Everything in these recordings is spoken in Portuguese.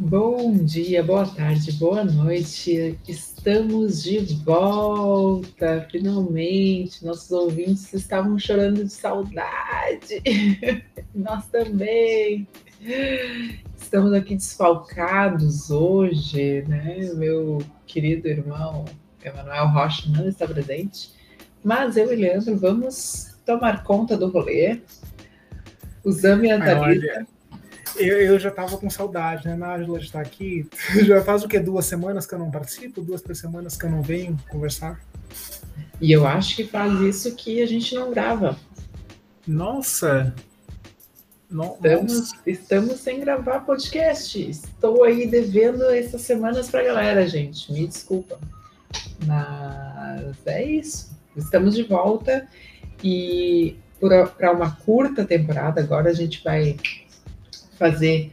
Bom dia, boa tarde, boa noite. Estamos de volta, finalmente. Nossos ouvintes estavam chorando de saudade. Nós também. Estamos aqui desfalcados hoje, né? Meu querido irmão Emanuel Rocha não está presente, mas eu e Leandro vamos tomar conta do rolê. O Zami e a Thalita eu, eu já tava com saudade, né? Nájila está aqui. Já faz o que? Duas semanas que eu não participo? Duas, três semanas que eu não venho conversar? E eu acho que faz isso que a gente não grava. Nossa! No, estamos, estamos sem gravar podcast. Estou aí devendo essas semanas para a galera, gente. Me desculpa. Mas é isso. Estamos de volta e para uma curta temporada, agora a gente vai fazer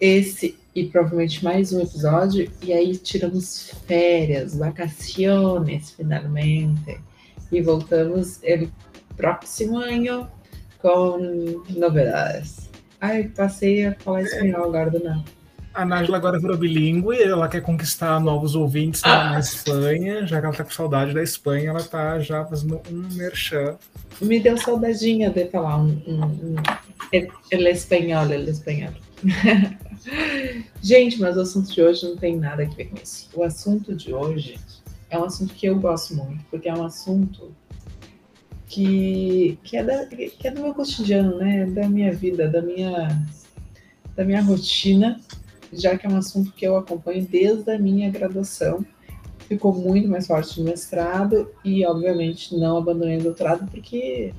esse e provavelmente mais um episódio, e aí tiramos férias, vacaciones, finalmente, e voltamos el próximo ano com novidades. Ai, passei a falar espanhol agora do nada. A Nájila agora virou bilíngue, ela quer conquistar novos ouvintes ah. na Espanha, já que ela tá com saudade da Espanha, ela tá já fazendo um merchan. Me deu saudadinha de falar um, um, um ele espanhol, ele espanhol. Gente, mas o assunto de hoje não tem nada a ver com isso. O assunto de hoje é um assunto que eu gosto muito, porque é um assunto que, que, é, da, que é do meu cotidiano, né? Da minha vida, da minha, da minha rotina já que é um assunto que eu acompanho desde a minha graduação. Ficou muito mais forte no mestrado e, obviamente, não abandonei o doutorado porque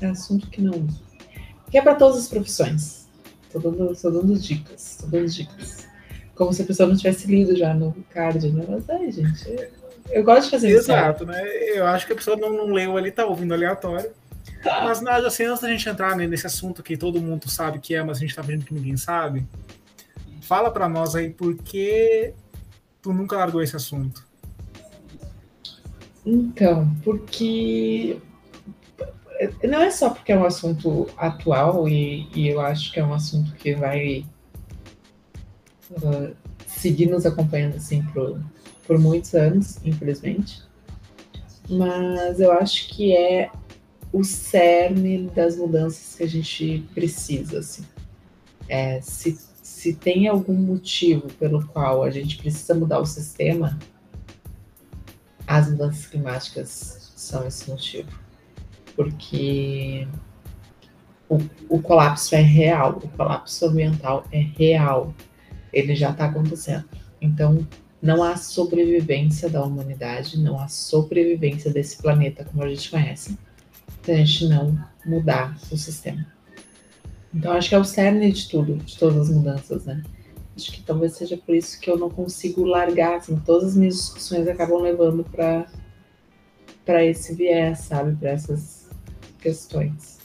é assunto que não. que é para todas as profissões. Estou dando, dando dicas, estou dando dicas. Como se a pessoa não tivesse lido já no card, né? Mas aí, gente, eu, eu gosto de fazer isso. Exato, né? Eu acho que a pessoa não, não leu ali, tá ouvindo aleatório. Mas nada, assim, antes da gente entrar nesse assunto que todo mundo sabe que é, mas a gente tá vendo que ninguém sabe, Fala para nós aí por que tu nunca largou esse assunto. Então, porque não é só porque é um assunto atual e, e eu acho que é um assunto que vai uh, seguir nos acompanhando assim por, por muitos anos, infelizmente. Mas eu acho que é o cerne das mudanças que a gente precisa, assim. É, se se tem algum motivo pelo qual a gente precisa mudar o sistema, as mudanças climáticas são esse motivo. Porque o, o colapso é real, o colapso ambiental é real, ele já está acontecendo. Então, não há sobrevivência da humanidade, não há sobrevivência desse planeta como a gente conhece, se a gente não mudar o sistema. Então acho que é o cerne de tudo, de todas as mudanças, né? Acho que talvez seja por isso que eu não consigo largar, assim, todas as minhas discussões acabam levando para para esse viés, sabe, para essas questões.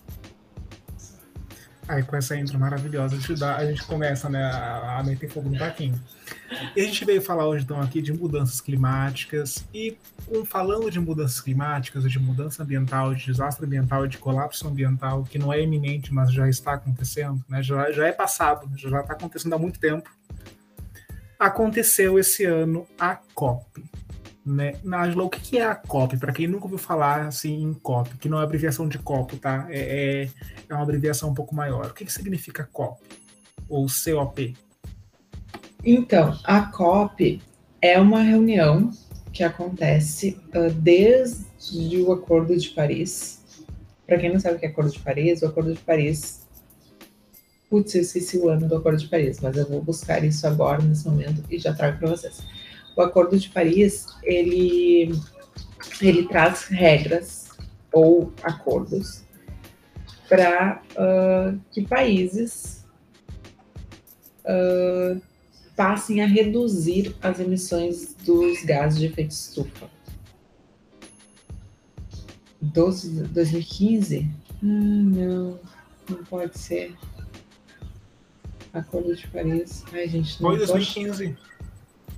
Aí com essa intro maravilhosa, a gente, dá, a gente começa né, a, a meter fogo no parquinho. E a gente veio falar hoje então aqui de mudanças climáticas e um, falando de mudanças climáticas, de mudança ambiental, de desastre ambiental, de colapso ambiental, que não é iminente, mas já está acontecendo, né, já, já é passado, já está acontecendo há muito tempo. Aconteceu esse ano a COP, né? Nájila, o que é a COP? Para quem nunca ouviu falar assim em COP, que não é abreviação de COP, tá? É, é, é uma abreviação um pouco maior. O que, que significa COP? Ou COP? Então, a COP é uma reunião que acontece uh, desde o Acordo de Paris. Para quem não sabe o que é Acordo de Paris, o Acordo de Paris. Putz, eu esqueci o ano do Acordo de Paris, mas eu vou buscar isso agora, nesse momento, e já trago para vocês o Acordo de Paris ele, ele traz regras ou acordos para uh, que países uh, passem a reduzir as emissões dos gases de efeito estufa. 12, 2015? Hum, não, não pode ser. Acordo de Paris. Ai, gente, não Foi 2015.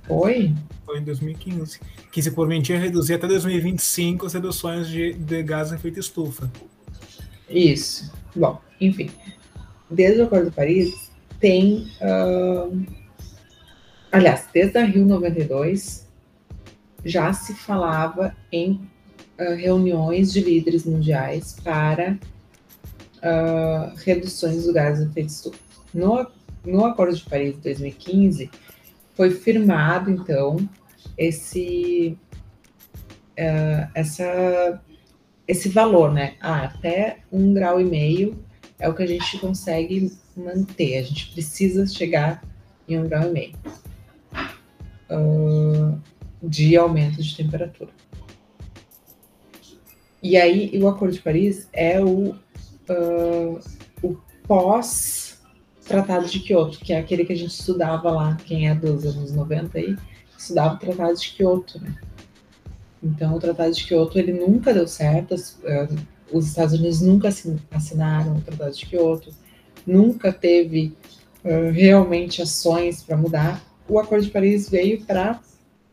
Foi? Foi em 2015. Que se permitia reduzir até 2025 as reduções de, de gás em efeito estufa. Isso. Bom, enfim. Desde o Acordo de Paris, tem uh, aliás, desde a Rio 92 já se falava em uh, reuniões de líderes mundiais para uh, reduções do gás de efeito estufa. No, no Acordo de Paris de 2015 foi firmado então esse uh, essa esse valor, né? Ah, até um grau e meio é o que a gente consegue manter. A gente precisa chegar em um grau e meio uh, de aumento de temperatura. E aí, o Acordo de Paris é o, uh, o pós-Tratado de Kyoto, que é aquele que a gente estudava lá, quem é dos anos 90 aí, estudava o Tratado de Kyoto, né? Então, o Tratado de Kyoto, ele nunca deu certo, os Estados Unidos nunca assinaram o Tratado de Kyoto, nunca teve uh, realmente ações para mudar. O Acordo de Paris veio para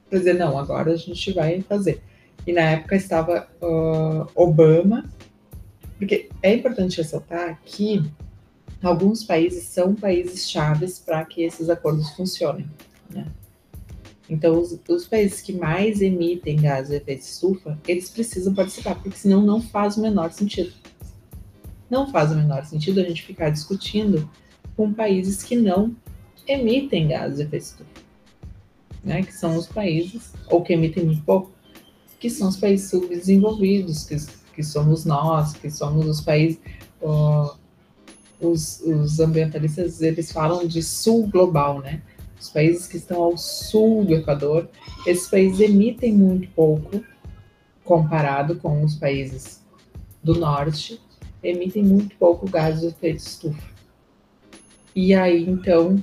dizer, não, agora a gente vai fazer. E na época estava uh, Obama, porque é importante ressaltar que alguns países são países chaves para que esses acordos funcionem. Né? Então, os, os, países que mais emitem gases de efeito estufa, eles precisam participar, porque senão não faz o menor sentido. Não faz o menor sentido a gente ficar discutindo com países que não emitem gases de efeito estufa, né? que são os países, ou que emitem muito pouco, que são os países subdesenvolvidos, que, que somos nós, que somos os países. Uh, os, os ambientalistas eles falam de sul global, né? Os países que estão ao sul do Equador, esses países emitem muito pouco comparado com os países do norte, emitem muito pouco gás de efeito estufa. E aí, então,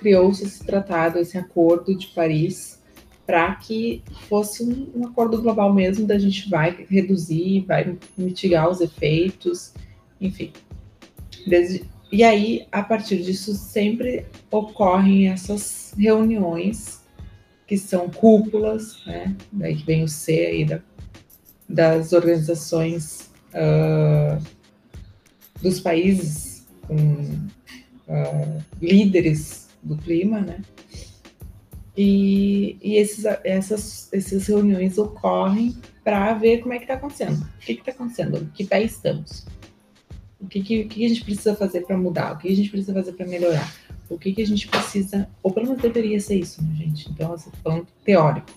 criou-se esse tratado, esse acordo de Paris, para que fosse um, um, acordo global mesmo, da gente vai reduzir, vai mitigar os efeitos, enfim. Desde, e aí, a partir disso, sempre ocorrem essas reuniões, que são cúpulas, né? Daí que vem o C aí da, das organizações uh, dos países com uh, líderes do clima, né? E, e esses, essas, essas reuniões ocorrem para ver como é que está acontecendo. O que está acontecendo? Que pé estamos? O que, que, que a gente precisa fazer para mudar? O que a gente precisa fazer para melhorar? O que, que a gente precisa, ou pelo menos deveria ser isso, né, gente? Então, assim, falando teórico.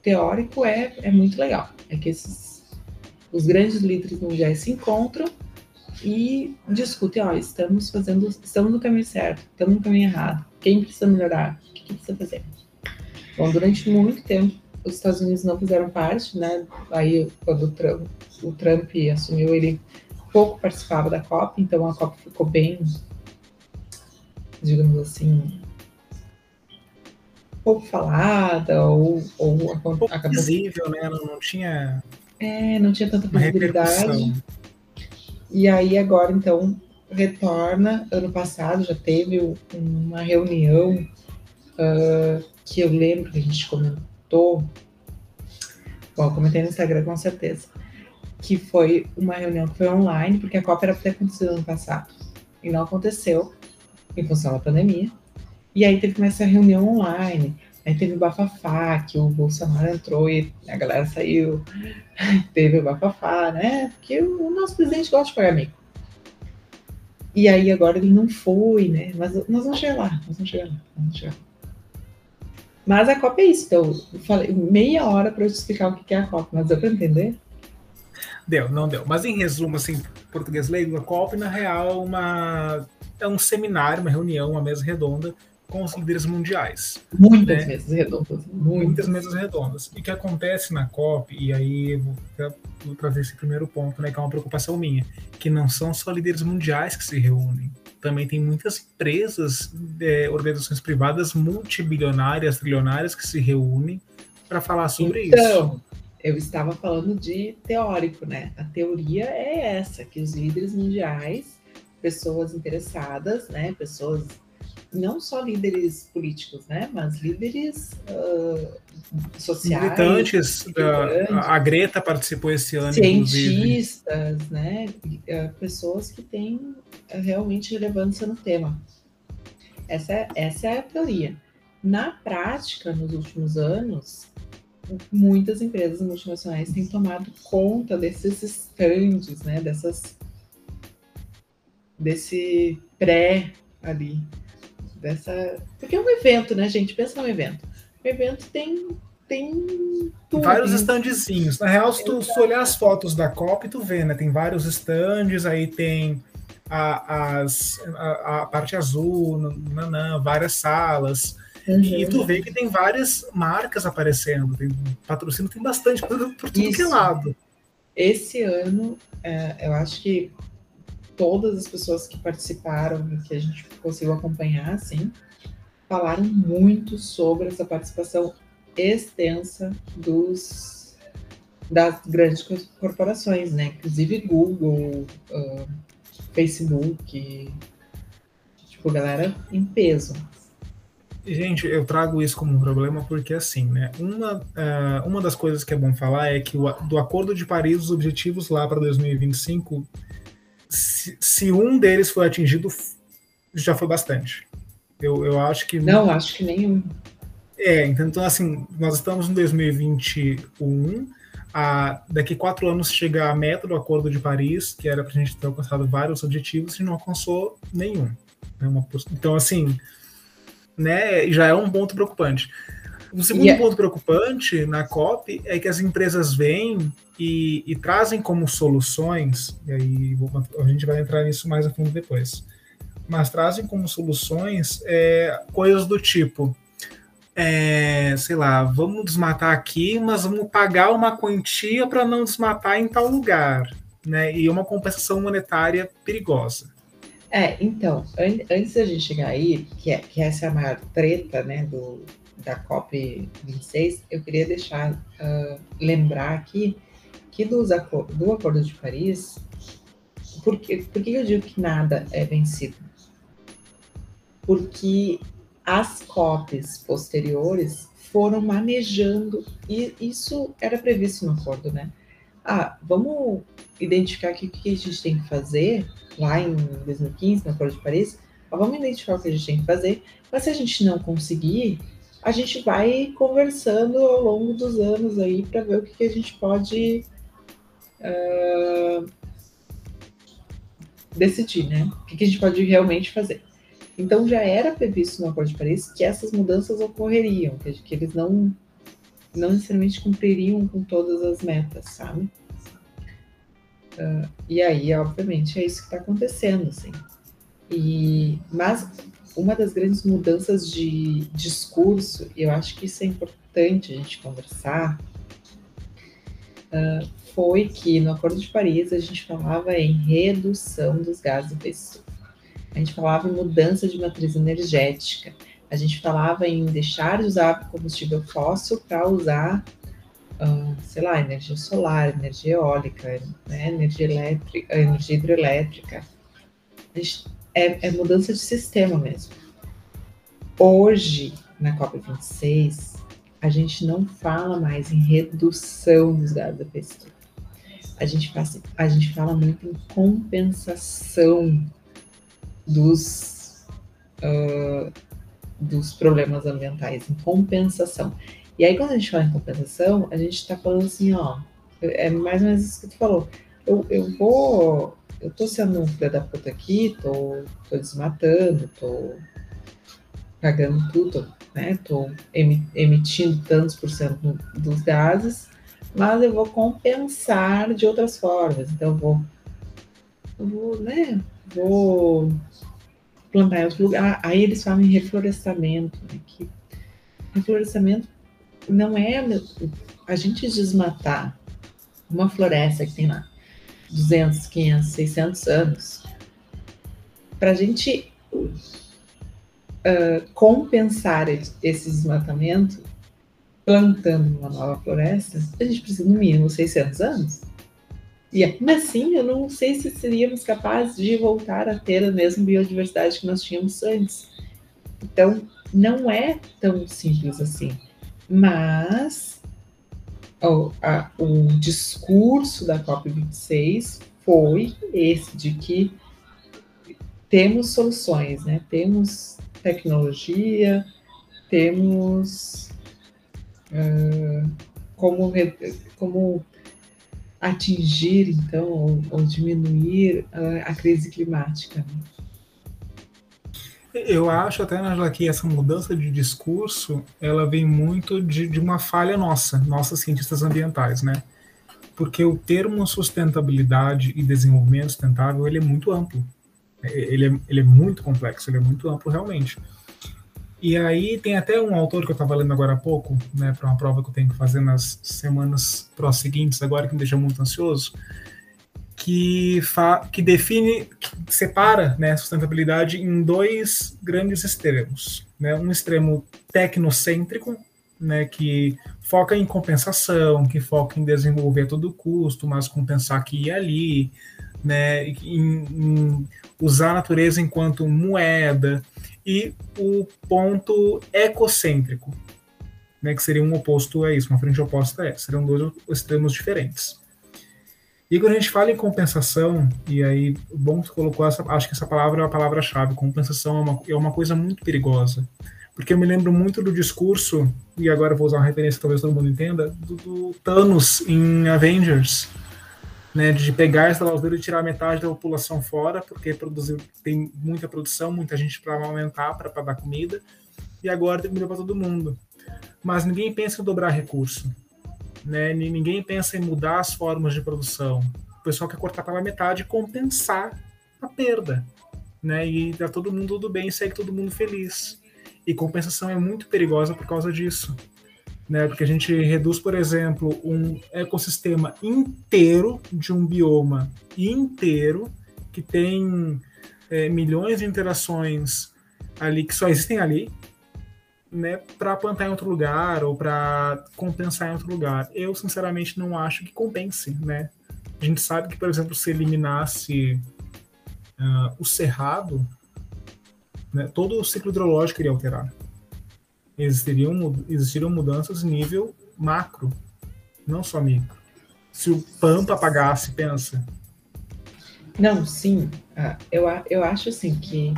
Teórico é, é muito legal. É que esses, os grandes líderes mundiais se encontram e discutem, ó, estamos fazendo, estamos no caminho certo, estamos no caminho errado. Quem precisa melhorar? O que, precisa fazer? Bom, durante muito tempo, os Estados Unidos não fizeram parte, né? Aí, quando o Trump, o Trump assumiu, ele pouco participava da COP, então a COP ficou bem, digamos assim, pouco falada, ou, ou pouco acabou... visível, né? Não, não tinha. É, não tinha tanta visibilidade. E aí agora, então, retorna. Ano passado já teve uma reunião uh, que eu lembro que a gente comentou. Bom, comentei no Instagram com certeza que foi uma reunião que foi online, porque a Copa era para ter acontecido ano passado. E não aconteceu, em função da pandemia. E aí teve essa reunião online. Aí teve o bafafá, que o Bolsonaro entrou e a galera saiu. teve o bafafá, né? Porque o nosso presidente gosta de pagar amigo. E aí agora ele não foi, né? Mas nós vamos chegar lá, nós vamos chegar lá, vamos chegar lá. Mas a Copa é isso. Então, eu falei meia hora para eu te explicar o que é a Copa, mas deu para entender? Deu, não deu. Mas em resumo, assim, português leigo, a COP, na real, uma, é um seminário, uma reunião, uma mesa redonda com os líderes mundiais. Muitas né? mesas redondas. Muitas. muitas mesas redondas. E o que acontece na COP, e aí vou, vou trazer esse primeiro ponto, né, que é uma preocupação minha, que não são só líderes mundiais que se reúnem. Também tem muitas empresas, é, organizações privadas multibilionárias, trilionárias que se reúnem para falar sobre então, isso eu estava falando de teórico, né? A teoria é essa, que os líderes mundiais, pessoas interessadas, né? Pessoas, não só líderes políticos, né? Mas líderes uh, sociais. Militantes, militantes a, a Greta participou esse ano, Cientistas, inclusive. né? Uh, pessoas que têm realmente relevância no tema. Essa é, essa é a teoria. Na prática, nos últimos anos, muitas empresas multinacionais têm tomado conta desses estandes, né, dessas desse pré ali, dessa, porque é um evento, né, gente? Pensa num evento. O evento tem tem tudo. vários standzinhos. Na real, se tu se olhar as fotos da COP, tu vê, né? Tem vários stands, aí tem a, as, a, a parte azul, nanã, várias salas. Uhum. E tu vê que tem várias marcas aparecendo, tem patrocínio, tem bastante por, por tudo Isso. que é lado. Esse ano, é, eu acho que todas as pessoas que participaram e que a gente conseguiu acompanhar, assim, falaram muito sobre essa participação extensa dos das grandes corporações, né? Inclusive Google, uh, Facebook, tipo, galera em peso. Gente, eu trago isso como um problema porque, assim, né? Uma, uh, uma das coisas que é bom falar é que o, do Acordo de Paris, os objetivos lá para 2025, se, se, um deles foi atingido, já foi bastante. Eu, eu acho que. Não, acho que nenhum. É, então, assim, nós estamos em 2021. A, daqui quatro anos chega a meta do Acordo de Paris, que era para a gente ter alcançado vários objetivos, e não alcançou nenhum. Uma, então, assim, né, já é um ponto preocupante. O segundo yeah. ponto preocupante na COP é que as empresas vêm e, e trazem como soluções, e aí vou, a gente vai entrar nisso mais a fundo depois, mas trazem como soluções é, coisas do tipo, é, sei lá, vamos desmatar aqui, mas vamos pagar uma quantia para não desmatar em tal lugar, né? E uma compensação monetária perigosa. É, então, an antes da gente chegar aí, que, é, que essa é a maior treta, né, do, da COP26, eu queria deixar, uh, lembrar aqui que dos do Acordo de Paris, por que, por que eu digo que nada é vencido? Porque as COPs posteriores foram manejando, e isso era previsto no acordo, né? Ah, vamos identificar aqui o que a gente tem que fazer lá em 2015, no Acordo de Paris, vamos identificar o que a gente tem que fazer, mas se a gente não conseguir, a gente vai conversando ao longo dos anos aí para ver o que, que, a gente pode uh, decidir, né? O que, que a gente pode realmente fazer. Então já era previsto no Acordo de Paris que essas mudanças ocorreriam, que, eles não, não necessariamente cumpririam com todas as metas, sabe? Uh, e aí, obviamente, é isso que está acontecendo, assim. E, mas uma das grandes mudanças de discurso, e eu acho que isso é importante a gente conversar, uh, foi que no Acordo de Paris a gente falava em redução dos gases de efeito. A gente falava em mudança de matriz energética. A gente falava em deixar de usar combustível fóssil para usar uh, sei lá, energia solar, energia eólica, né, energia elétrica, energia hidrelétrica. É, é mudança de sistema mesmo. Hoje, na COP26, a gente não fala mais em redução dos gases da efeito A gente, faz, a gente fala muito em compensação dos, uh, dos problemas ambientais, em compensação. E aí, quando a gente fala em compensação, a gente está falando assim, ó, é mais ou menos isso que tu falou. Eu, eu vou, eu tô sendo um filho da puta aqui, tô, tô desmatando, tô pagando tudo, né? Tô emitindo tantos por cento dos gases, mas eu vou compensar de outras formas. Então, eu vou, eu vou, né? Vou plantar em outro lugar. Aí eles falam em reflorestamento, né? Que reflorestamento não é a gente desmatar uma floresta que tem lá 200, 500, 600 anos, para a gente uh, compensar esse desmatamento plantando uma nova floresta, a gente precisa no mínimo 600 anos. E mas sim, eu não sei se seríamos capazes de voltar a ter a mesma biodiversidade que nós tínhamos antes. Então, não é tão simples assim. Mas o, a, o discurso da COP26 foi esse, de que temos soluções, né? temos tecnologia, temos uh, como, como atingir, então, ou, ou diminuir uh, a crise climática. Eu acho até, Angela, que essa mudança de discurso, ela vem muito de, de uma falha nossa, nossas cientistas ambientais, né? Porque o termo sustentabilidade e desenvolvimento sustentável, ele é muito amplo. Ele é, ele é muito complexo, ele é muito amplo realmente. E aí tem até um autor que eu estava lendo agora há pouco, né, para uma prova que eu tenho que fazer nas semanas seguintes, agora que me deixa muito ansioso, que, que define, que separa né, a sustentabilidade em dois grandes extremos. Né? Um extremo tecnocêntrico, né, que foca em compensação, que foca em desenvolver a todo custo, mas compensar aqui e ali, né, em, em usar a natureza enquanto moeda, e o ponto ecocêntrico, né, que seria um oposto a isso, uma frente oposta a essa, seriam dois extremos diferentes. E quando a gente fala em compensação, e aí, bom que colocou essa, acho que essa palavra é a palavra-chave, compensação é uma, é uma coisa muito perigosa, porque eu me lembro muito do discurso, e agora vou usar uma referência que talvez todo mundo entenda, do, do Thanos em Avengers, né, de pegar essa laudeira e tirar metade da população fora, porque produzir, tem muita produção, muita gente para aumentar, para dar comida, e agora tem comida para todo mundo. Mas ninguém pensa em dobrar recurso, né? ninguém pensa em mudar as formas de produção. O pessoal quer cortar pela metade e compensar a perda. Né? E dá todo mundo tudo bem, segue todo mundo feliz. E compensação é muito perigosa por causa disso né? Porque a gente reduz, por exemplo, um ecossistema inteiro de um bioma inteiro que tem é, milhões de interações ali que só existem ali, né? Para plantar em outro lugar ou para compensar em outro lugar. Eu sinceramente não acho que compense, né? A gente sabe que, por exemplo, se eliminasse uh, o cerrado, né, todo o ciclo hidrológico iria alterar existiriam, existiriam mudanças nível macro, não só micro. Se o Pampa apagasse, pensa. Não, sim. Ah, eu, eu acho assim que,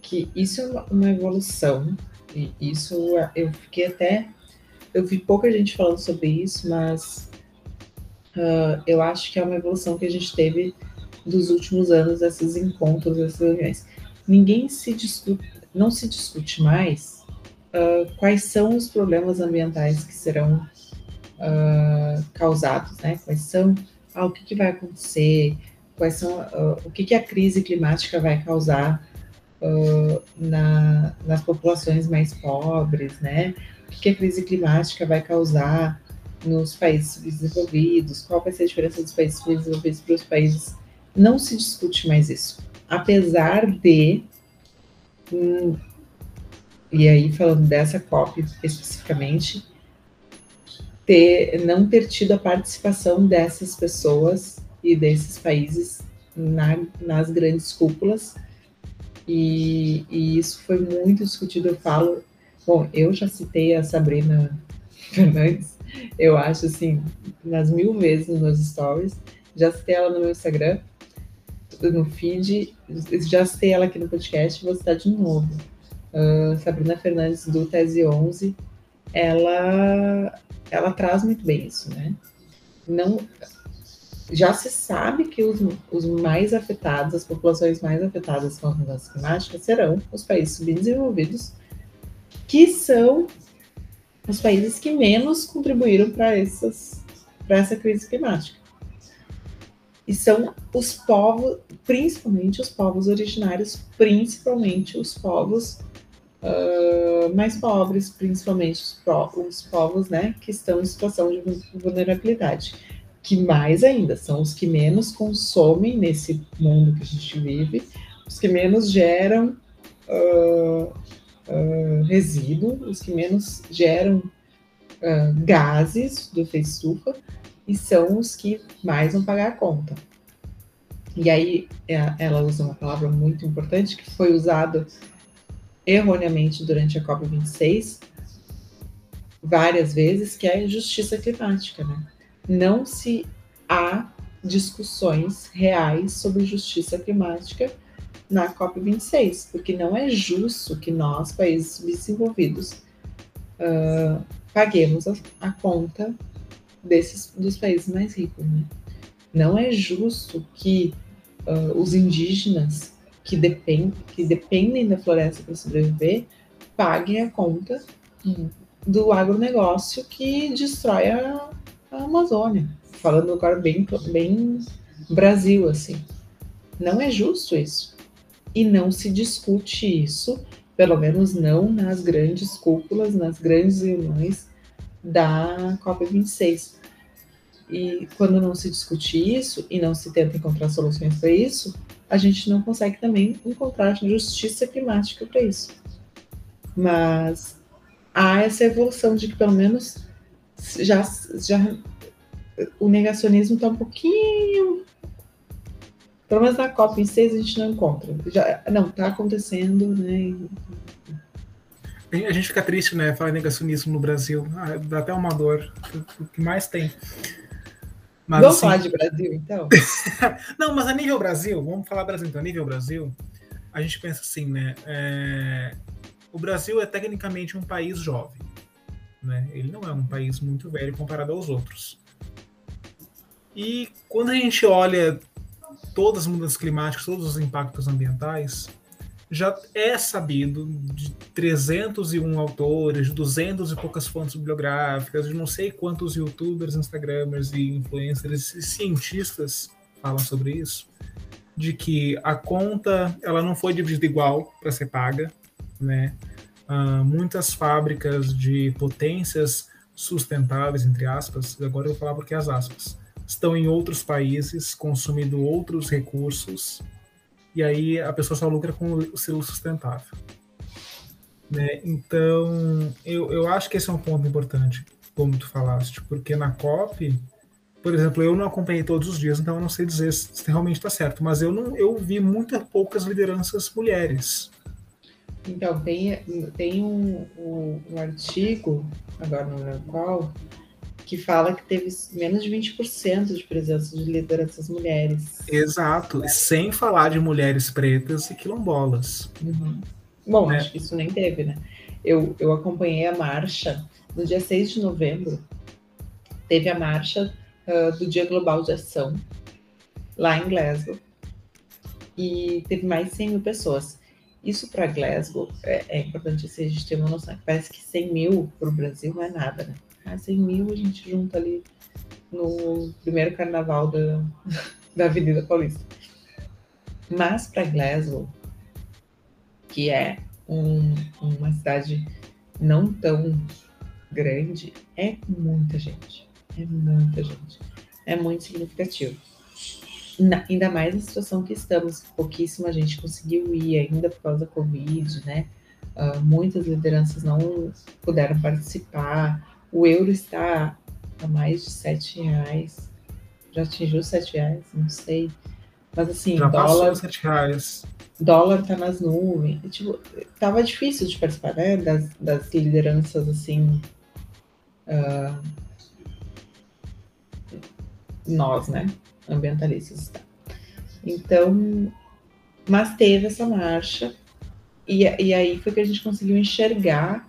que isso é uma evolução. E isso eu fiquei até. Eu vi pouca gente falando sobre isso, mas uh, eu acho que é uma evolução que a gente teve dos últimos anos, esses encontros, essas reuniões. Ninguém se discute, não se discute mais uh, quais são os problemas ambientais que serão uh, causados, né? Quais são, ah, o que, que vai acontecer, quais são, o que, que a crise climática vai causar na, nas populações mais pobres, né? O que, a crise climática vai causar nos países desenvolvidos, qual vai ser a diferença dos países desenvolvidos para os países. Não se discute mais isso. Apesar de hum, e aí falando dessa COP especificamente, ter, não ter tido a participação dessas pessoas e desses países na, nas grandes cúpulas, e, e, isso foi muito discutido. Eu falo, bom, eu já citei a Sabrina Fernandes, eu acho assim, nas mil vezes nos meus stories, já citei ela no meu Instagram, no feed, já citei ela aqui no podcast, vou citar de novo uh, Sabrina Fernandes do Tese 11, ela, ela traz muito bem isso, né? Não, já se sabe que os, os mais afetados, as populações mais afetadas com as mudanças climáticas serão os países subdesenvolvidos, que são os países que menos contribuíram para essa crise climática. E são os povos, principalmente os povos originários, principalmente os povos uh, mais pobres, principalmente os, os povos né, que estão em situação de vulnerabilidade. Que mais ainda são os que menos consomem nesse mundo que a gente vive, os que menos geram uh, uh, resíduo, os que menos geram uh, gases do efeito estufa, e são os que mais vão pagar a conta. E aí ela usa uma palavra muito importante que foi usada erroneamente durante a COP26 várias vezes, que é a justiça climática, né? Não se há discussões reais sobre justiça climática na COP26, porque não é justo que nós, países desenvolvidos, uh, paguemos a, a, conta desses dos países mais ricos. Né? Não é justo que uh, os indígenas que, depend, que dependem da floresta para sobreviver paguem a conta do agronegócio que destrói a, a Amazônia. Falando agora bem, bem Brasil, assim. Não é justo isso. E não se discute isso, pelo menos não nas grandes cúpulas, nas grandes reuniões da COP26. E quando não se discute isso e não se tenta encontrar soluções para isso, a gente não consegue também encontrar justiça climática para isso. Mas há essa evolução de que pelo menos já, já o negacionismo está um pouquinho. Pelo menos na COP em 6 a gente não encontra. Já, não, está acontecendo, né? A gente fica triste, né? Falar negacionismo no Brasil. Ah, dá até uma dor. O que mais tem. Mas, vamos assim... falar de Brasil, então? não, mas a nível Brasil, vamos falar Brasil, então. A nível Brasil, a gente pensa assim, né? É... O Brasil é tecnicamente um país jovem. Né? Ele não é um país muito velho comparado aos outros. E quando a gente olha todas as mudanças climáticas, todos os impactos ambientais, já é sabido de 301 autores, de 200 e poucas fontes bibliográficas, de não sei quantos youtubers, instagramers e influencers e cientistas falam sobre isso, de que a conta ela não foi dividida igual para ser paga, né? Uh, muitas fábricas de potências sustentáveis, entre aspas, agora eu vou falar porque as aspas, estão em outros países consumindo outros recursos e aí a pessoa só lucra com o selo sustentável. Né? Então, eu, eu acho que esse é um ponto importante, como tu falaste, porque na COP, por exemplo, eu não acompanhei todos os dias, então eu não sei dizer se realmente está certo, mas eu não eu vi muitas poucas lideranças mulheres. Então, tem, tem um, um, um artigo, agora não lembro qual, que fala que teve menos de 20% de presença de lideranças mulheres. Exato, sem falar de mulheres pretas e quilombolas. Uhum. Bom, né? acho que isso nem teve, né? Eu, eu acompanhei a marcha no dia 6 de novembro, teve a marcha uh, do Dia Global de Ação, lá em Glasgow, e teve mais de 100 mil pessoas. Isso para Glasgow é, é importante assim, a gente ter uma noção. Parece que 100 mil para o Brasil não é nada, né? Ah, 100 mil a gente junta ali no primeiro carnaval da, da Avenida Paulista. Mas para Glasgow, que é um, uma cidade não tão grande, é muita gente. É muita gente. É muito significativo. Na, ainda mais na situação que estamos, pouquíssima gente conseguiu ir ainda por causa da Covid, né? Uh, muitas lideranças não puderam participar. O euro está a mais de sete reais. Já atingiu sete reais, não sei. Mas assim, Já dólar. sete reais. Dólar tá nas nuvens. E, tipo, tava difícil de participar, né? Das, das lideranças assim. Uh, nós, né? Ambientalistas. Então, mas teve essa marcha. E, e aí foi que a gente conseguiu enxergar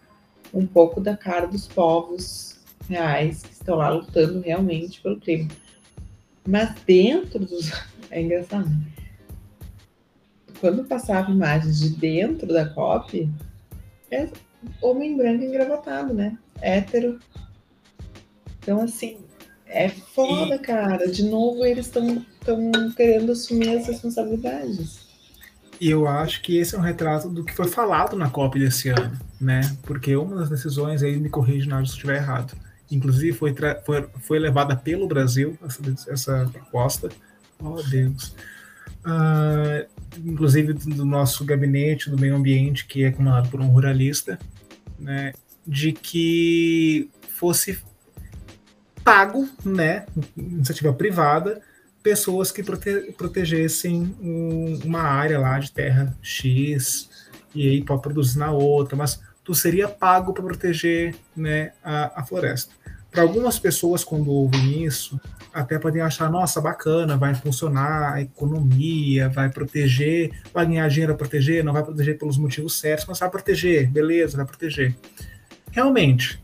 um pouco da cara dos povos reais que estão lá lutando realmente pelo clima. Mas dentro dos. É engraçado. Quando passava imagens de dentro da COP, é homem branco engravatado, né? Hétero. Então, assim, é foda, e... cara. De novo, eles estão querendo assumir as responsabilidades. E eu acho que esse é um retrato do que foi falado na COP desse ano, né? Porque uma das decisões, aí me corrige se estiver errado, inclusive foi, foi, foi levada pelo Brasil, essa, essa proposta. Oh, Deus. Uh, inclusive do nosso gabinete do meio ambiente, que é comandado por um ruralista, né? De que fosse pago, né? Iniciativa privada pessoas que prote protegessem um, uma área lá de terra X e aí pode produzir na outra, mas tu seria pago para proteger né, a, a floresta. Para algumas pessoas, quando ouvem isso, até podem achar, nossa, bacana, vai funcionar a economia, vai proteger, vai ganhar dinheiro a proteger, não vai proteger pelos motivos certos, mas vai proteger, beleza, vai proteger. Realmente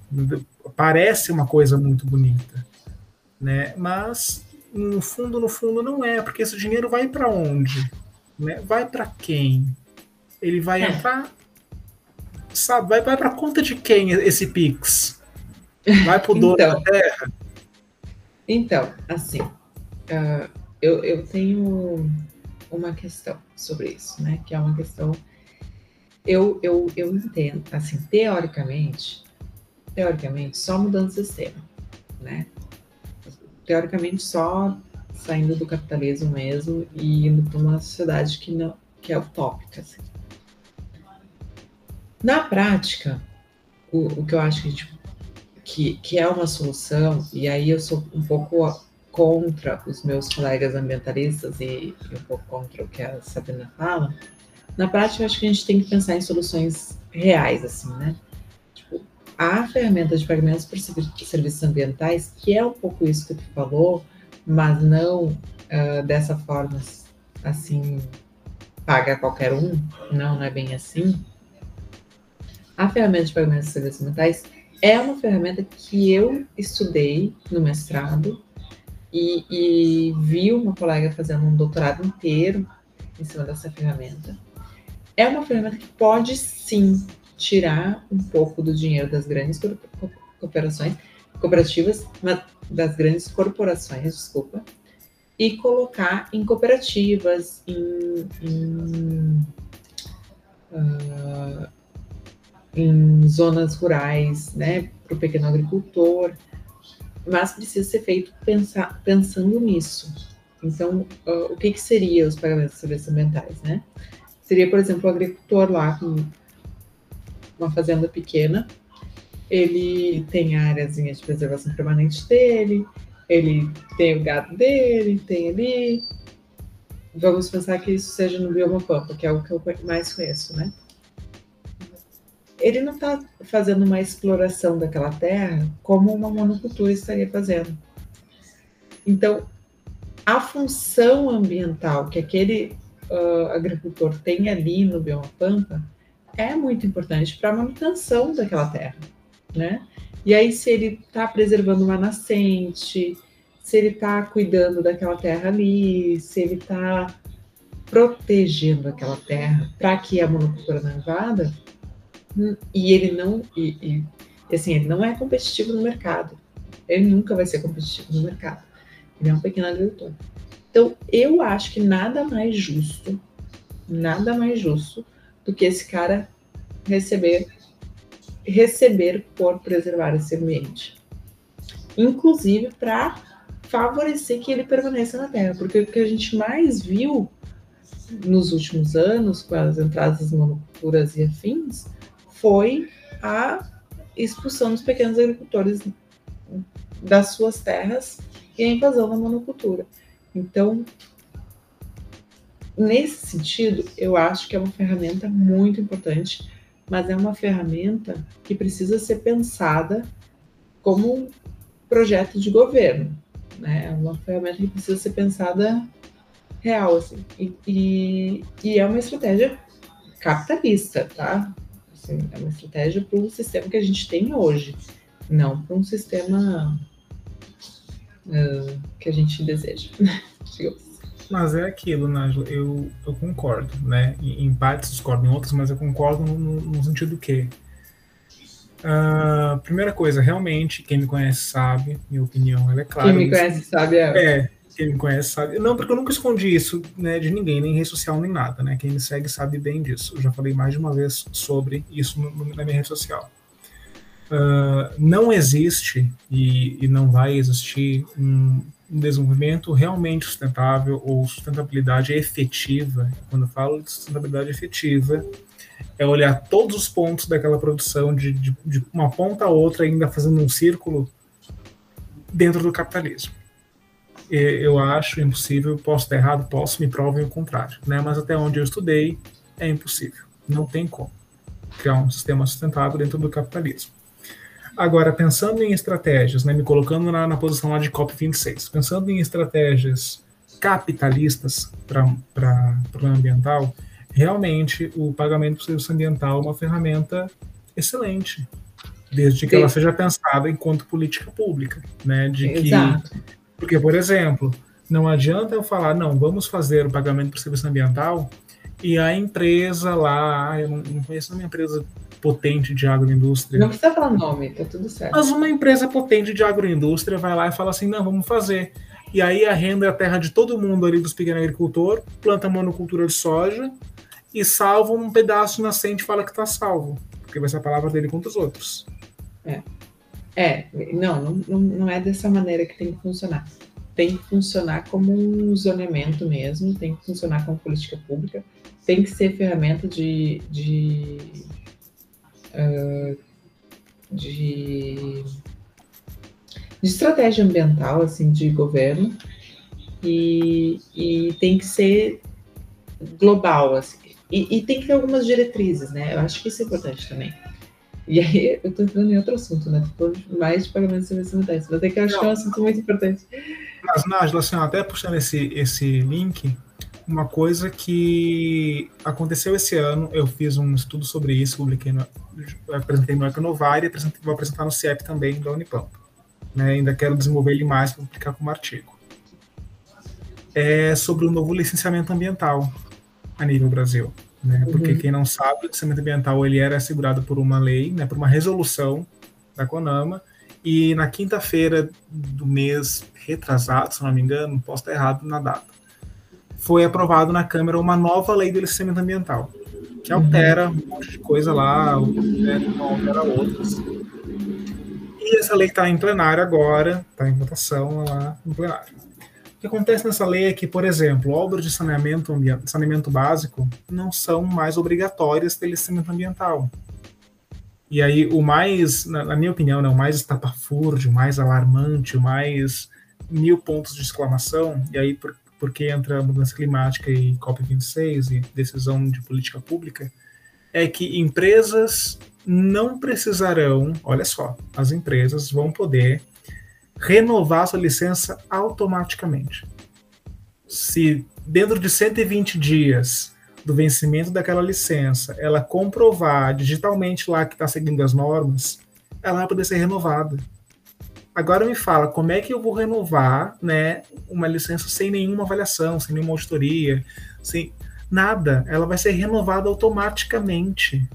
parece uma coisa muito bonita, né? Mas no fundo, no fundo não é, porque esse dinheiro vai para onde? Né? Vai para quem? Ele vai é. entrar, sabe? Vai, vai para conta de quem esse Pix? Vai para o dono então, da terra? Então, assim, uh, eu, eu tenho uma questão sobre isso, né? Que é uma questão. Eu, eu, eu entendo, assim, teoricamente, teoricamente, só mudando o sistema, né? Teoricamente, só saindo do capitalismo mesmo e indo para uma sociedade que não que é utópica. Assim. Na prática, o, o que eu acho que, tipo, que, que é uma solução, e aí eu sou um pouco contra os meus colegas ambientalistas e, e um pouco contra o que a Sabrina fala, na prática acho que a gente tem que pensar em soluções reais, assim, né? Tipo, a ferramenta de pagamentos por serviços ambientais, que é um pouco isso que tu falou, mas não uh, dessa forma, assim, paga qualquer um, não, não é bem assim. A ferramenta de pagamentos por serviços ambientais é uma ferramenta que eu estudei no mestrado e, e vi uma colega fazendo um doutorado inteiro em cima dessa ferramenta. É uma ferramenta que pode sim tirar um pouco do dinheiro das grandes cooperações, cooperativas, das grandes corporações, desculpa, e colocar em cooperativas, em, em, uh, em zonas rurais, né, para o pequeno agricultor, mas precisa ser feito pensar, pensando nisso. Então, uh, o que, que seria os pagamentos de serviços ambientais, né? Seria, por exemplo, o agricultor lá com uma fazenda pequena, ele tem a áreazinha de preservação permanente dele, ele tem o gado dele, tem ali. Vamos pensar que isso seja no bioma pampa, que é o que eu mais conheço, né? ele não está fazendo uma exploração daquela terra como uma monocultura estaria fazendo. Então, a função ambiental que aquele uh, agricultor tem ali no bioma pampa é muito importante para a manutenção daquela terra, né? E aí, se ele está preservando uma nascente, se ele está cuidando daquela terra ali, se ele está protegendo aquela terra para que a monocultura não invada, e ele não e, e, assim ele não é competitivo no mercado. Ele nunca vai ser competitivo no mercado. Ele é um pequeno agricultor então eu acho que nada mais justo nada mais justo do que esse cara receber receber por preservar esse ambiente inclusive para favorecer que ele permaneça na terra porque o que a gente mais viu nos últimos anos com as entradas das monoculturas e afins foi a expulsão dos pequenos agricultores das suas terras e a invasão da monocultura. Então, nesse sentido, eu acho que é uma ferramenta muito importante, mas é uma ferramenta que precisa ser pensada como um projeto de governo, né? É uma ferramenta que precisa ser pensada real, assim. E, e, e é uma estratégia capitalista, tá? Assim, é uma estratégia para o sistema que a gente tem hoje, não para um sistema uh, que a gente deseja. Mas é aquilo, Nájila, eu, eu concordo, né? Em, em partes discordo, em outras, mas eu concordo no, no sentido que. Uh, primeira coisa, realmente, quem me conhece sabe, minha opinião, ela é clara. Quem me conhece sabe, é. É, quem me conhece sabe. Não, porque eu nunca escondi isso né, de ninguém, nem rede social, nem nada, né? Quem me segue sabe bem disso. Eu já falei mais de uma vez sobre isso no, na minha rede social. Uh, não existe e, e, não vai existir um, um, desenvolvimento realmente sustentável ou sustentabilidade efetiva. Quando eu falo de sustentabilidade efetiva, é olhar todos os pontos daquela produção de, de, de uma ponta a outra, ainda fazendo um círculo dentro do capitalismo eu acho impossível, posso estar errado, posso, me provem o contrário, né? Mas até onde eu estudei, é impossível. Não tem como criar um sistema sustentável dentro do capitalismo. Agora, pensando em estratégias, né, me colocando na, na posição lá de COP26, pensando em estratégias capitalistas para o ambiental, realmente o pagamento por serviço ambiental é uma ferramenta excelente. desde que Sim. ela seja pensada enquanto política pública, né? De que, Exato. porque, por exemplo, não adianta eu falar, não, vamos fazer o pagamento por serviço ambiental e a empresa lá, eu não, não conheço nenhuma empresa potente de agroindústria. Não precisa falar nome, tá tudo certo. Mas uma empresa potente de agroindústria vai lá e fala assim, não, vamos fazer. E aí a renda é a terra de todo mundo ali dos pequenos agricultores, planta monocultura de soja e salva um pedaço nascente e fala que está salvo, porque vai ser a palavra dele contra os outros. É, é não, não, não é dessa maneira que tem que funcionar. Tem que funcionar como um zoneamento mesmo, tem que funcionar como política pública, tem que ser ferramenta de, de, uh, de, de estratégia ambiental, assim, de governo, e, e tem que ser global, assim, e, e, tem que ter algumas diretrizes, né? Eu acho que isso é importante também. E aí, eu tô entrando em outro assunto, né? Tô mais de pagamento de serviços ambientais, mas é que eu acho que é um assunto muito importante. Mas, Nájila, assim, até puxando esse, esse link, uma coisa que aconteceu esse ano, eu fiz um estudo sobre isso, publiquei apresentei no Econovar e vou apresentar no CIEP também da Unipampa. Né? Ainda quero desenvolver ele mais para publicar como artigo. É sobre o novo licenciamento ambiental a nível Brasil. Né? Porque uhum. quem não sabe, o licenciamento ambiental ele era assegurado por uma lei, né, por uma resolução da CONAMA, e na quinta-feira do mês retrasado, se não me engano, posso estar errado na data, foi aprovado na Câmara uma nova lei do licenciamento ambiental, que altera um monte de coisa lá, uma altera outras. E essa lei está em plenário agora, está em votação lá no plenário. O que acontece nessa lei é que, por exemplo, obras de saneamento, saneamento básico não são mais obrigatórias ter licenciamento ambiental. E aí, o mais, na, minha opinião, né, o mais estapafúrdio, o mais alarmante, o mais mil pontos de exclamação, e aí por, porque entra mudança climática e COP26 e decisão de política pública, é que empresas não precisarão, olha só, as empresas vão poder renovar sua licença automaticamente. Se dentro de 120 dias do vencimento daquela licença ela comprovar digitalmente lá que está seguindo as normas, ela vai poder ser renovada. Agora me fala, como é que eu vou renovar né, uma licença sem nenhuma avaliação, sem nenhuma auditoria, sem nada? Ela vai ser renovada automaticamente.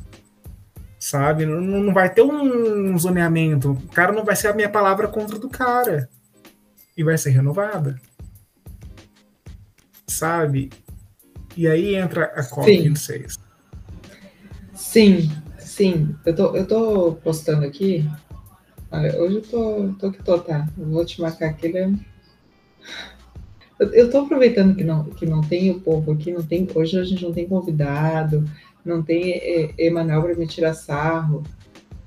Sabe? Não, não vai ter um zoneamento. O cara não vai ser a minha palavra contra do cara. E vai ser renovada. Sabe? E aí entra a COP26. Sim, sim. Eu tô, eu tô postando aqui Olha, hoje eu tô, tô que tô, tá? Eu vou te marcar aqui, né? Eu, eu tô aproveitando que não, que não tem o povo aqui, não tem, hoje a gente não tem convidado, não tem é, Emanuel para me tirar sarro.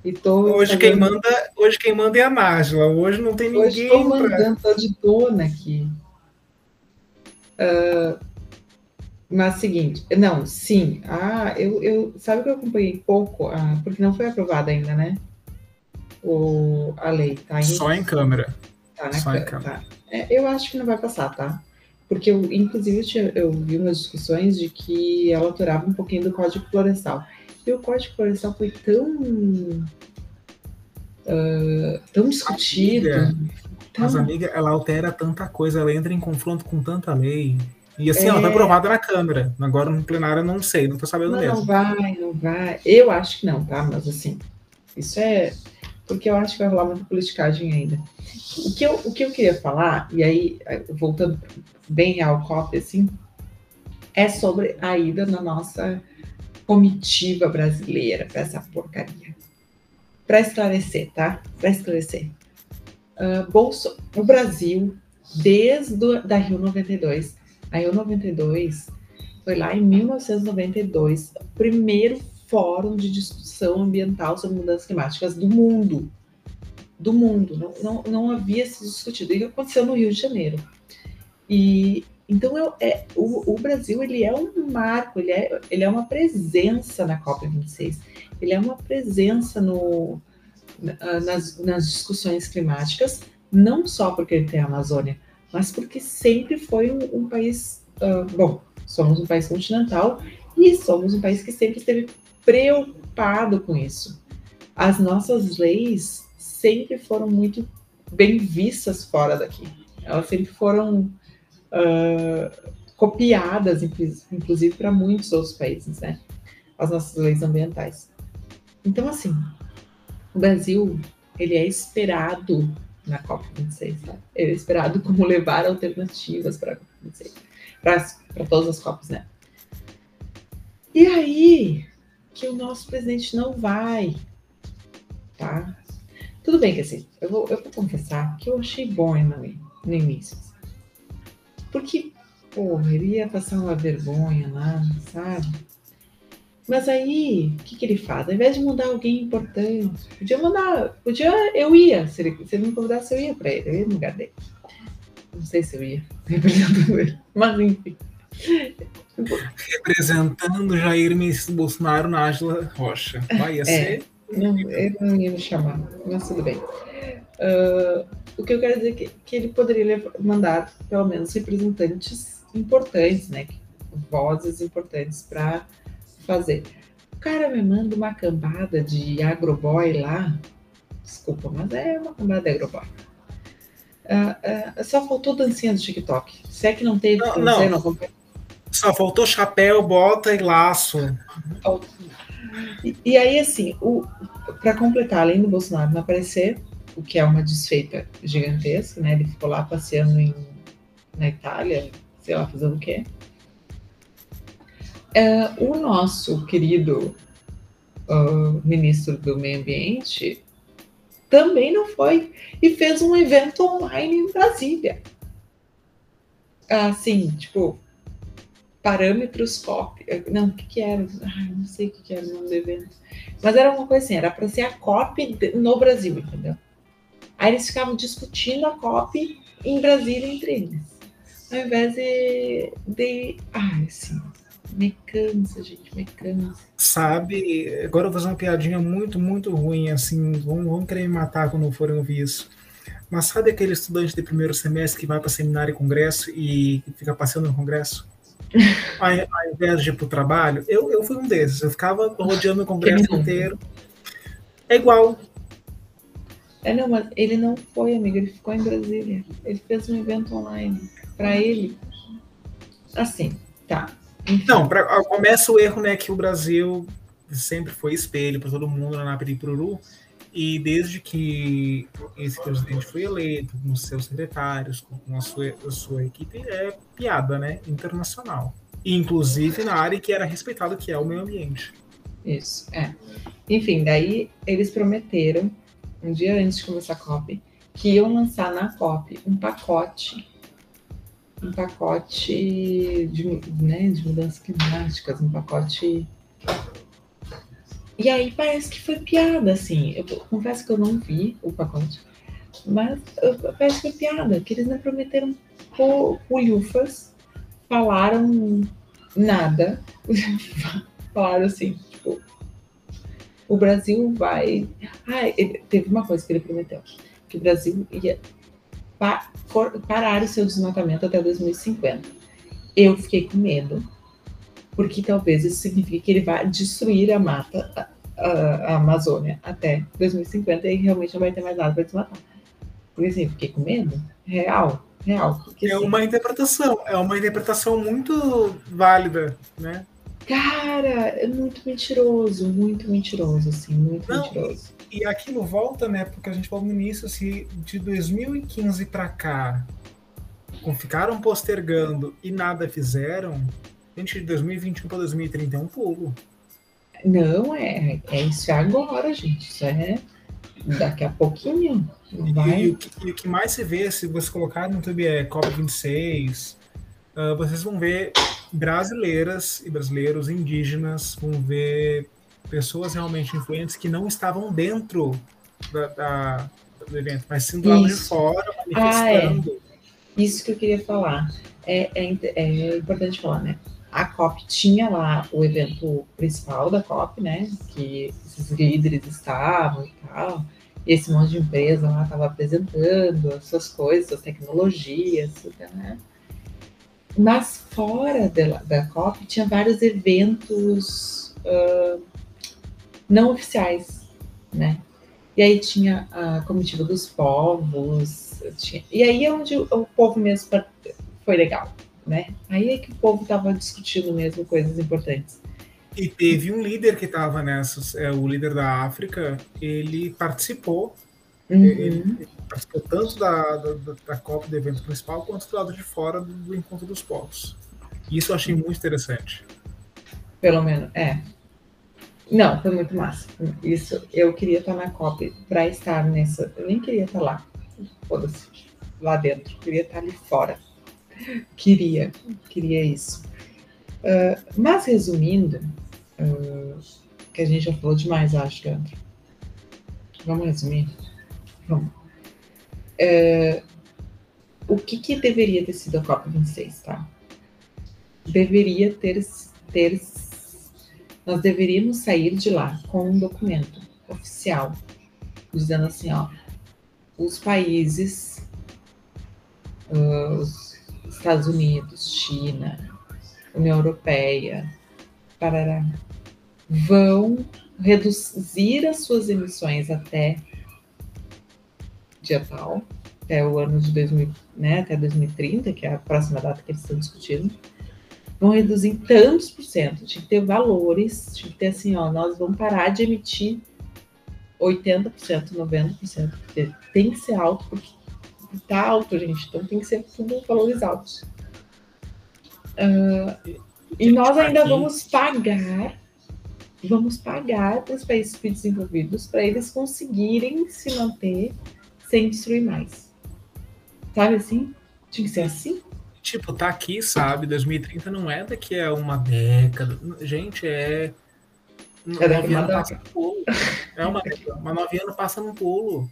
E tô hoje, fazendo... quem manda, hoje quem manda é a Nájila, hoje não tem ninguém. Hoje estou mandando, tô de dona aqui. Uh, mas seguinte, não, sim. Ah, eu, eu sabe que eu acompanhei pouco, ah, porque não foi aprovada ainda, né? O, a lei, tá? Em, Só em câmera. Tá Só em câmera. Tá. É, eu acho que não vai passar, tá? Porque, eu, inclusive, eu, tinha, eu vi umas discussões de que ela alterava um pouquinho do Código Florestal. E o Código Florestal foi tão. Uh, tão discutido. Amiga, tão... Mas, amiga, ela altera tanta coisa, ela entra em confronto com tanta lei. E assim, é... ela foi aprovada na Câmara. Agora no plenário eu não sei, não tô sabendo não, mesmo. Não vai, não vai. Eu acho que não, tá? Mas assim, isso é porque eu acho que vai rolar muita politicagem ainda. O que eu, o que eu queria falar, e aí, voltando bem ao COP, assim, é sobre a ida na nossa comitiva brasileira para essa porcaria. Para esclarecer, tá? Para esclarecer. Uh, Bolso, o Brasil, desde do, da Rio 92, a Rio 92 foi lá em 1992, o primeiro fórum de discussão ambiental sobre mudanças climáticas do mundo. Do mundo. Não, não, não havia se discutido. E aconteceu no Rio de Janeiro. E então eu, é, o, o, Brasil ele é um marco, ele é, ele é uma presença na COP26. Ele é uma presença no, nas, nas discussões climáticas, não só porque ele tem a Amazônia, mas porque sempre foi um, um país. Uh, bom, somos um país continental e somos um país que sempre esteve preocupado com isso. as nossas leis sempre foram muito bem vistas fora daqui. Elas sempre foram uh, copiadas, inclusive, para muitos outros países, né? As nossas leis ambientais. Então, assim, o Brasil, ele é esperado na COP26, tá? Ele é esperado como levar alternativas para a COP26, para todas as COPs, né? E aí que o nosso presidente não vai, tá? Tudo bem assim, eu vou, eu vou confessar que eu achei bom no, no início. Porque, porra, ele ia passar uma vergonha lá, sabe? Mas aí, o que, que ele faz? Ao invés de mandar alguém importante, podia mandar, podia, eu ia, se ele, se ele me convidasse, eu ia para ele, eu ia no lugar dele. Não sei se eu ia, representando ele, mas enfim. Representando Jair Messias Bolsonaro na Ágila Rocha. Vai, ia é, ser. Não, ele não ia me chamar, mas tudo bem. Uh, o que eu quero dizer é que, que ele poderia mandar, pelo menos, representantes importantes, né? Vozes importantes para fazer. O cara me manda uma cambada de agroboy lá. Desculpa, mas é uma cambada de agroboy. Uh, uh, só faltou dancinha do TikTok. Se é que não teve não, não. não Só faltou chapéu, bota e laço. E, e aí, assim, para completar, além do Bolsonaro não aparecer, o que é uma desfeita gigantesca, né? Ele ficou lá passeando em, na Itália, sei lá, fazendo o quê. Uh, o nosso querido uh, ministro do Meio Ambiente também não foi e fez um evento online em Brasília. Assim, tipo, parâmetros COP. Não, o que, que era? Ai, não sei o que, que era o nome do evento. Mas era uma coisa assim, era para ser a COP no Brasil, entendeu? Aí eles ficavam discutindo a COP em Brasília entre eles. Ao invés de. de ai, assim, me cansa, gente, me cansa. Sabe, agora eu vou fazer uma piadinha muito, muito ruim, assim, vão, vão querer me matar quando forem ouvir isso. Mas sabe aquele estudante de primeiro semestre que vai para seminário e congresso e fica passeando no congresso? Ao, invés de ir para o trabalho? Eu, eu fui um desses, eu ficava rodeando o congresso inteiro. É igual. É, não, mas ele não foi, amigo, ele ficou em Brasília. Ele fez um evento online para ele. Assim, tá. Não, pra, começa o erro, né, que o Brasil sempre foi espelho para todo mundo na Piripuru, e desde que esse presidente foi eleito, com seus secretários, com a sua, a sua equipe, é piada, né, internacional. Inclusive na área que era respeitado, que é o meio ambiente. Isso, é. Enfim, daí eles prometeram, um dia antes de começar a COP, que iam lançar na COP um pacote um pacote de, né, de mudanças climáticas, um pacote. E aí parece que foi piada, assim. Eu confesso que eu não vi o pacote, mas parece que foi piada, que eles não prometeram pulhufas, falaram nada, falaram assim, tipo, o Brasil vai. Ah, teve uma coisa que ele prometeu, que o Brasil ia pa parar o seu desmatamento até 2050. Eu fiquei com medo, porque talvez isso signifique que ele vai destruir a mata, a, a, Amazônia, até 2050 e realmente não vai ter mais nada para desmatar. Por assim, fiquei com medo. Real, real. Porque, é uma interpretação, é uma interpretação muito válida, né? Cara, é muito mentiroso, muito mentiroso, assim, muito não, mentiroso. E aquilo volta, né? Porque a gente falou no início, se de 2015 para cá ficaram postergando e nada fizeram, gente, de 2021 para 2030 é um pulo. Não, é, é isso é agora, gente. Isso é daqui a pouquinho. Vai. E, o que, o que, mais se vê, se você colocar no YouTube é COP26, uh, vocês vão ver brasileiras e brasileiros indígenas, vão ver pessoas realmente influentes que não estavam dentro da, da do evento, mas sim do lado de fora, manifestando. Ah, é. Isso que eu queria falar. É, é, é, importante falar, né? A COP tinha lá o evento principal da COP, né? Que esses líderes estavam e tal. E esse monte de empresa lá estava apresentando as suas coisas, suas tecnologias, né? Mas fora da, da COP tinha vários eventos uh, não oficiais. né? E aí tinha a comitiva dos povos, tinha... e aí é onde o povo mesmo foi legal, né? Aí é que o povo estava discutindo mesmo coisas importantes. E teve um líder que estava nessas, é, o líder da África, ele participou, uhum. ele, ele, participou tanto da, da, da Copa do evento principal quanto do lado de fora do, do Encontro dos Povos. Isso eu achei muito interessante. Pelo menos, é. Não, foi muito massa. Isso, eu queria estar na COP para estar nessa. Eu nem queria estar lá. Foda-se. Lá dentro. Eu queria estar ali fora. Queria. Queria isso. Uh, mas resumindo, uh, que a gente já falou demais, acho, Leandro. Vamos resumir? Vamos. Uh, o que, que deveria ter sido a COP26, tá? Deveria ter, ter nós deveríamos sair de lá com um documento oficial, dizendo assim, ó, os países, os Estados Unidos, China, União Europeia, parará, vão reduzir as suas emissões até dia tal, até o ano de 2000, né, até 2030, que é a próxima data que eles estão discutindo, vão reduzir em tantos por cento. Tinha que ter valores, tinha que ter assim, ó, nós vamos parar de emitir 80%, 90%, porque tem que ser alto, porque tá alto, gente, então tem que ser tudo valores altos. Uh, e nós ainda vamos pagar, vamos pagar para os países subdesenvolvidos para eles conseguirem se manter sem destruir mais. Sabe assim? Tinha que ser assim? tipo, tá aqui, sabe? 2030 não é daqui a uma década. Gente, é. É daqui a passa pulo. É uma, uma nove anos passa num pulo.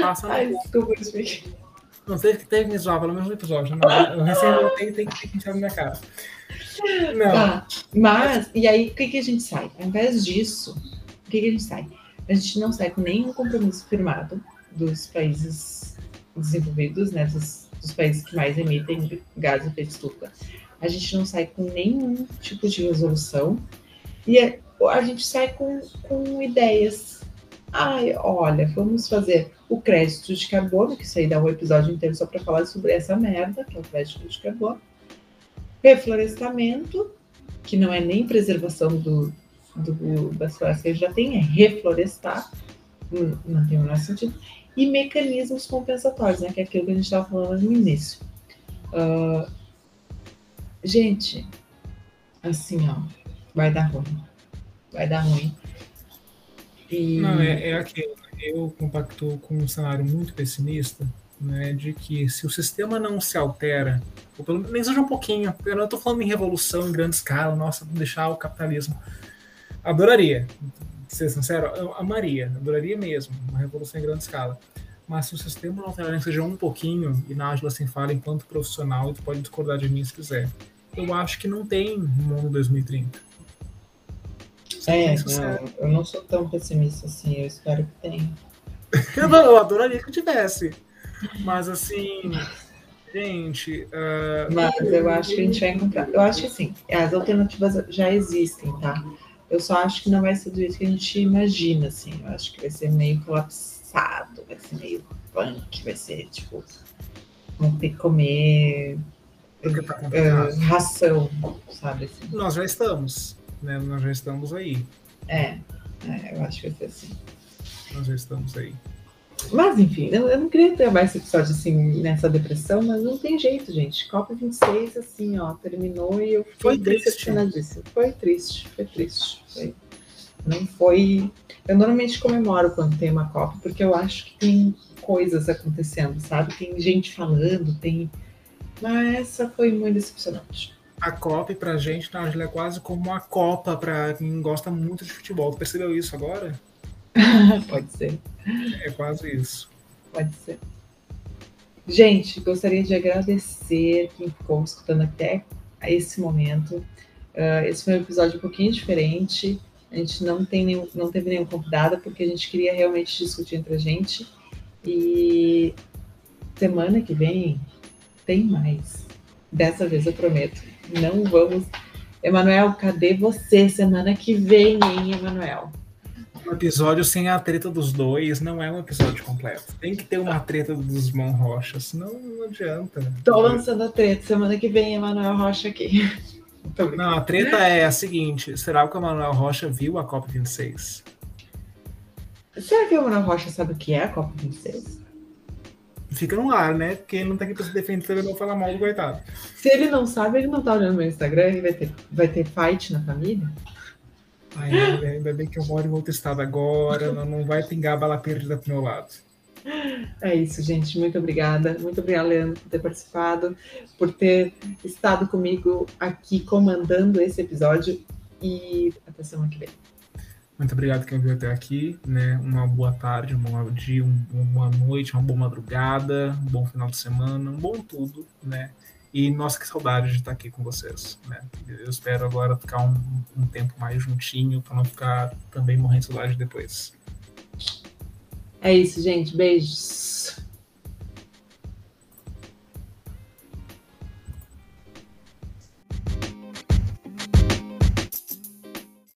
Passa Ai. Desculpa, não sei que teve que me zoar pelo menos no episódio. Não, eu recém tem, tem que pensar na minha cara. Não. Tá, mas, e aí, o que, que a gente sai? Ao invés disso, o que, que a gente sai? A gente não sai com nenhum compromisso firmado dos países desenvolvidos, né, dos dos países que mais emitem gás de estufa. A gente não sai com nenhum tipo de resolução e é, a gente sai com, com ideias. Ai, olha, vamos fazer o crédito de carbono, que isso aí dá um episódio inteiro só para falar sobre essa merda, que é o crédito de carbono. Reflorestamento, que não é nem preservação do, do, das florestas que a gente já tem, é reflorestar, não tem o menor sentido e mecanismos compensatórios, né, que é aquilo que a gente estava falando no início. Uh, gente, assim, ó, vai dar ruim. Vai dar ruim. E... Não, é, é aquilo. Eu compacto com um cenário muito pessimista, né, de que se o sistema não se altera, ou pelo menos seja um pouquinho, eu não estou falando em revolução em grande escala, nossa, deixar o capitalismo. Adoraria, ser sincero, eu amaria, adoraria mesmo, uma revolução em grande escala. Mas se o sistema não alterar seja um pouquinho, e Nájila assim fala enquanto profissional, tu pode discordar de mim se quiser. Eu acho que não tem mundo 2030. É, não, eu não sou tão pessimista assim, eu espero que tenha. eu, não, adoraria que tivesse. Mas assim, gente. Uh, Mas eu acho que a gente vai encontrar. Eu acho que assim, as alternativas já existem, tá? Eu só acho que não vai ser do jeito que a gente imagina, assim. Eu acho que vai ser meio colapsado, vai ser meio punk, vai ser tipo. Vão ter que comer tá uh, ração, sabe? Assim. Nós já estamos, né? Nós já estamos aí. É, é eu acho que vai ser assim. Nós já estamos aí. Mas, enfim, eu, eu, não queria trabalhar esse episódio assim, nessa depressão, mas não tem jeito, gente. Copa 26, assim, ó, terminou e eu fiquei foi decepcionadíssima. Foi triste, foi triste. Foi... Não foi. Eu normalmente comemoro quando tem uma Copa, porque eu acho que tem coisas acontecendo, sabe? Tem gente falando, tem. Mas essa foi muito decepcionante. A Copa pra gente, Nájila, é quase como uma Copa pra quem gosta muito de futebol. Tu percebeu isso agora? Pode ser. É quase isso. Pode ser. Gente, gostaria de agradecer quem ficou escutando até esse momento. Uh, esse foi um episódio um pouquinho diferente. A gente não, tem nenhum, não teve nenhum convidado, porque a gente queria realmente discutir entre a gente. E semana que vem tem mais. Dessa vez eu prometo. Não vamos. Emanuel, cadê você semana que vem, hein, Emanuel? Um episódio sem a treta dos dois não é um episódio completo. Tem que ter uma treta dos Mão Rocha, senão não adianta. Tô lançando a treta. Semana que vem, Emanuel Rocha aqui. Não, a treta é a seguinte: será que o Emanuel Rocha viu a Copa 26? Será que o Emanuel Rocha sabe o que é a Copa 26? Fica no ar, né? Porque ele não tá aqui pra se defender, ele não fala mal do coitado. Se ele não sabe, ele não tá olhando meu Instagram e vai ter, vai ter fight na família? Ai, ainda bem que eu moro em outro estado agora, não, não vai pingar bala perdida pro meu lado. É isso, gente. Muito obrigada. Muito obrigada, Leandro, por ter participado, por ter estado comigo aqui comandando esse episódio. E até semana que vem. Muito obrigado quem veio até aqui, né? Uma boa tarde, um bom dia, uma boa noite, uma boa madrugada, um bom final de semana, um bom tudo, né? E nossa, que saudade de estar aqui com vocês, né? Eu espero agora ficar um, um tempo mais juntinho para não ficar também morrendo de saudade depois. É isso, gente. Beijos.